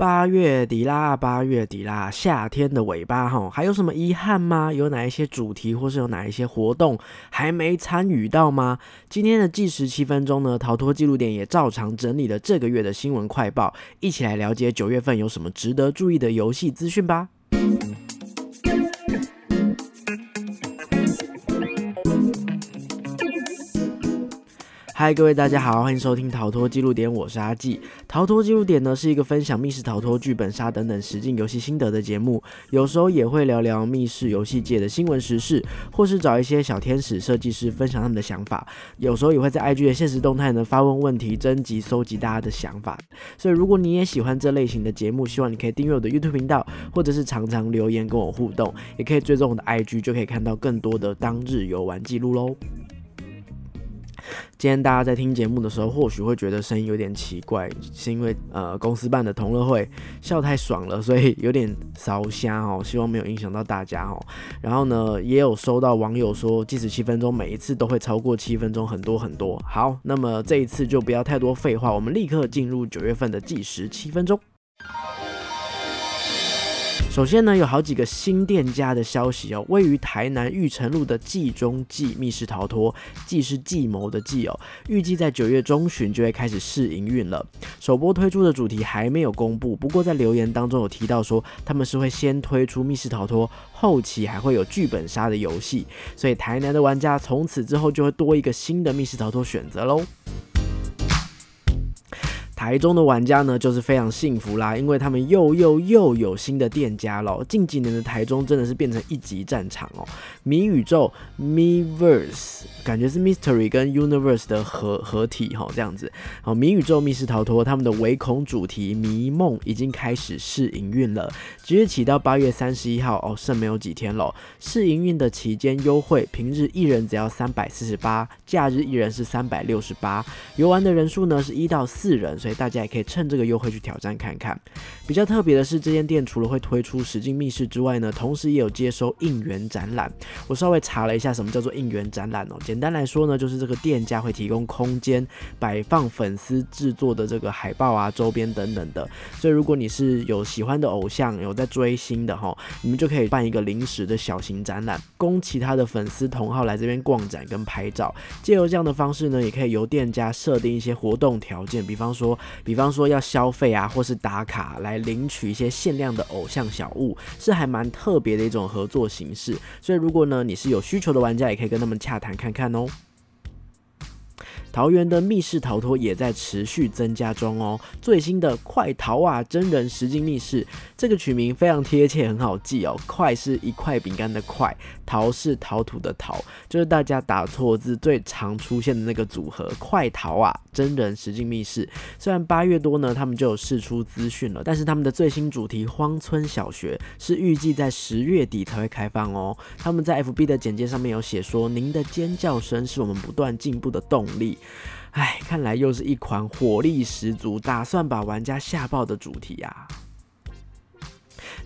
八月底啦，八月底啦，夏天的尾巴哈，还有什么遗憾吗？有哪一些主题或是有哪一些活动还没参与到吗？今天的计时七分钟呢，逃脱记录点也照常整理了这个月的新闻快报，一起来了解九月份有什么值得注意的游戏资讯吧。嗨，各位大家好，欢迎收听逃脱记录点，我是阿纪。逃脱记录点呢是一个分享密室逃脱、剧本杀等等实境游戏心得的节目，有时候也会聊聊密室游戏界的新闻时事，或是找一些小天使设计师分享他们的想法。有时候也会在 IG 的现实动态呢发问问题，征集收集大家的想法。所以如果你也喜欢这类型的节目，希望你可以订阅我的 YouTube 频道，或者是常常留言跟我互动，也可以追踪我的 IG，就可以看到更多的当日游玩记录喽。今天大家在听节目的时候，或许会觉得声音有点奇怪，是因为呃公司办的同乐会笑太爽了，所以有点烧瞎哦。希望没有影响到大家哦。然后呢，也有收到网友说，计时七分钟每一次都会超过七分钟很多很多。好，那么这一次就不要太多废话，我们立刻进入九月份的计时七分钟。首先呢，有好几个新店家的消息哦。位于台南玉成路的计中计密室逃脱，计是计谋的计哦，预计在九月中旬就会开始试营运了。首波推出的主题还没有公布，不过在留言当中有提到说，他们是会先推出密室逃脱，后期还会有剧本杀的游戏，所以台南的玩家从此之后就会多一个新的密室逃脱选择喽。台中的玩家呢，就是非常幸福啦，因为他们又又又有新的店家了。近几年的台中真的是变成一级战场哦。谜宇宙 （Miverse） 感觉是 Mystery 跟 Universe 的合合体哈，这样子。好，谜宇宙密室逃脱他们的唯恐主题迷梦已经开始试营运了，即日起到八月三十一号哦，剩没有几天了。试营运的期间优惠，平日一人只要三百四十八，假日一人是三百六十八。游玩的人数呢是一到四人，所以。大家也可以趁这个优惠去挑战看看。比较特别的是，这间店除了会推出实境密室之外呢，同时也有接收应援展览。我稍微查了一下，什么叫做应援展览哦？简单来说呢，就是这个店家会提供空间摆放粉丝制作的这个海报啊、周边等等的。所以如果你是有喜欢的偶像，有在追星的哈，你们就可以办一个临时的小型展览，供其他的粉丝同号来这边逛展跟拍照。借由这样的方式呢，也可以由店家设定一些活动条件，比方说。比方说要消费啊，或是打卡来领取一些限量的偶像小物，是还蛮特别的一种合作形式。所以如果呢你是有需求的玩家，也可以跟他们洽谈看看哦。桃园的密室逃脱也在持续增加中哦。最新的快逃啊真人实境密室，这个取名非常贴切，很好记哦。快是一块饼干的快，逃是陶土的陶，就是大家打错字最常出现的那个组合。快逃啊真人实境密室，虽然八月多呢，他们就有试出资讯了，但是他们的最新主题荒村小学是预计在十月底才会开放哦。他们在 FB 的简介上面有写说，您的尖叫声是我们不断进步的动力。唉，看来又是一款火力十足、打算把玩家吓爆的主题啊！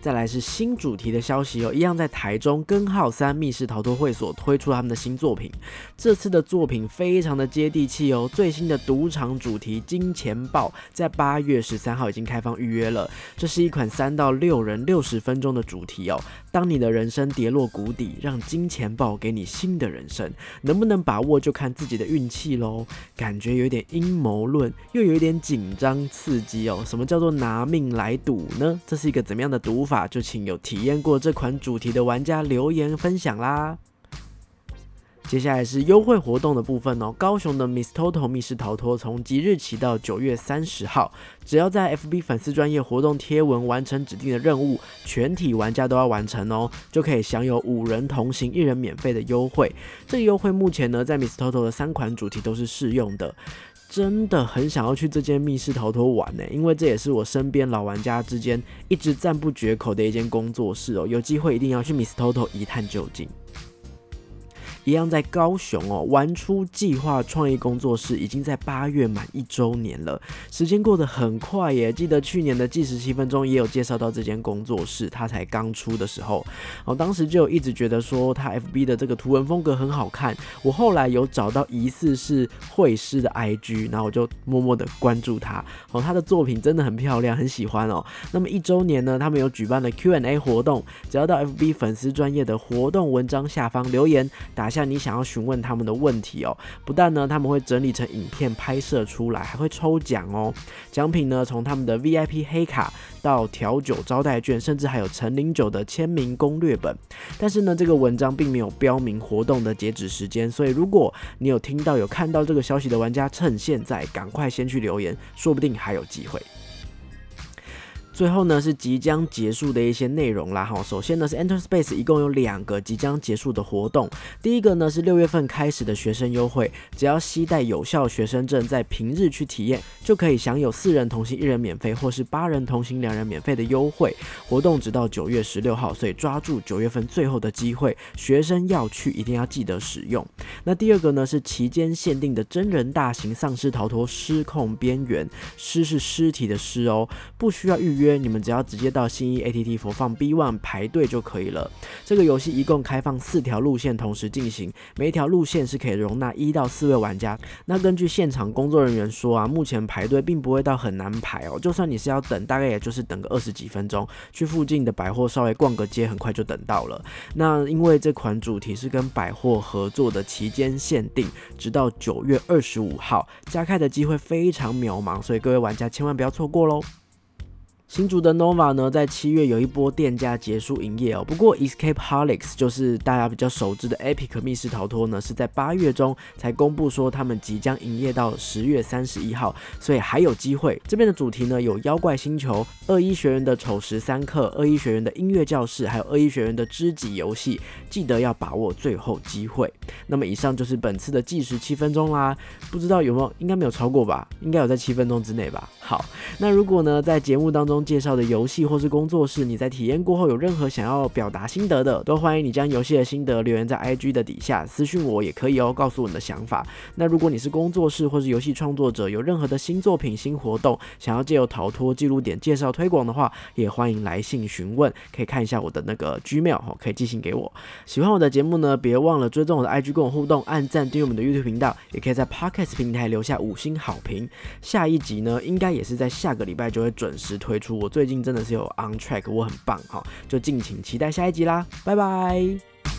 再来是新主题的消息哦，一样在台中根号三密室逃脱会所推出他们的新作品。这次的作品非常的接地气哦，最新的赌场主题金钱豹在八月十三号已经开放预约了。这是一款三到六人六十分钟的主题哦。当你的人生跌落谷底，让金钱豹给你新的人生，能不能把握就看自己的运气喽。感觉有点阴谋论，又有一点紧张刺激哦。什么叫做拿命来赌呢？这是一个怎么样的赌法？就请有体验过这款主题的玩家留言分享啦。接下来是优惠活动的部分哦。高雄的 Miss Toto 密室逃脱从即日起到九月三十号，只要在 FB 粉丝专业活动贴文完成指定的任务，全体玩家都要完成哦，就可以享有五人同行一人免费的优惠。这个优惠目前呢，在 Miss Toto 的三款主题都是适用的。真的很想要去这间密室逃脱玩呢，因为这也是我身边老玩家之间一直赞不绝口的一间工作室哦。有机会一定要去 Miss Toto 一探究竟。一样在高雄哦，玩出计划创意工作室已经在八月满一周年了，时间过得很快耶。记得去年的计时七分钟也有介绍到这间工作室，它才刚出的时候，哦，当时就一直觉得说它 FB 的这个图文风格很好看。我后来有找到疑似是会师的 IG，然后我就默默的关注他，哦，他的作品真的很漂亮，很喜欢哦。那么一周年呢，他们有举办了 Q&A 活动，只要到 FB 粉丝专业的活动文章下方留言，打下你想要询问他们的问题哦。不但呢，他们会整理成影片拍摄出来，还会抽奖哦。奖品呢，从他们的 VIP 黑卡到调酒招待券，甚至还有陈零九的签名攻略本。但是呢，这个文章并没有标明活动的截止时间，所以如果你有听到有看到这个消息的玩家，趁现在赶快先去留言，说不定还有机会。最后呢是即将结束的一些内容啦哈。首先呢是 Enter Space 一共有两个即将结束的活动。第一个呢是六月份开始的学生优惠，只要携带有效学生证，在平日去体验，就可以享有四人同行一人免费，或是八人同行两人免费的优惠。活动直到九月十六号，所以抓住九月份最后的机会，学生要去一定要记得使用。那第二个呢是期间限定的真人大型丧尸逃脱失控边缘，尸是尸体的尸哦，不需要预约。约你们只要直接到新一 ATT 佛放 B One 排队就可以了。这个游戏一共开放四条路线同时进行，每一条路线是可以容纳一到四位玩家。那根据现场工作人员说啊，目前排队并不会到很难排哦，就算你是要等，大概也就是等个二十几分钟，去附近的百货稍微逛个街，很快就等到了。那因为这款主题是跟百货合作的期间限定，直到九月二十五号，加开的机会非常渺茫，所以各位玩家千万不要错过喽。新竹的 Nova 呢，在七月有一波店家结束营业哦。不过 Escape Holics 就是大家比较熟知的 Epic 密室逃脱呢，是在八月中才公布说他们即将营业到十月三十一号，所以还有机会。这边的主题呢有妖怪星球、二一学院的丑时三刻、二一学院的音乐教室，还有二一学院的知己游戏，记得要把握最后机会。那么以上就是本次的计时七分钟啦，不知道有没有，应该没有超过吧？应该有在七分钟之内吧？好，那如果呢在节目当中。介绍的游戏或是工作室，你在体验过后有任何想要表达心得的，都欢迎你将游戏的心得留言在 IG 的底下私讯我也可以哦，告诉我你的想法。那如果你是工作室或是游戏创作者，有任何的新作品、新活动，想要借由逃脱记录点介绍推广的话，也欢迎来信询问，可以看一下我的那个 Gmail 哦，可以寄信给我。喜欢我的节目呢，别忘了追踪我的 IG 跟我互动，按赞订阅我们的 YouTube 频道，也可以在 Podcast 平台留下五星好评。下一集呢，应该也是在下个礼拜就会准时推我最近真的是有 on track，我很棒哈，就敬请期待下一集啦，拜拜。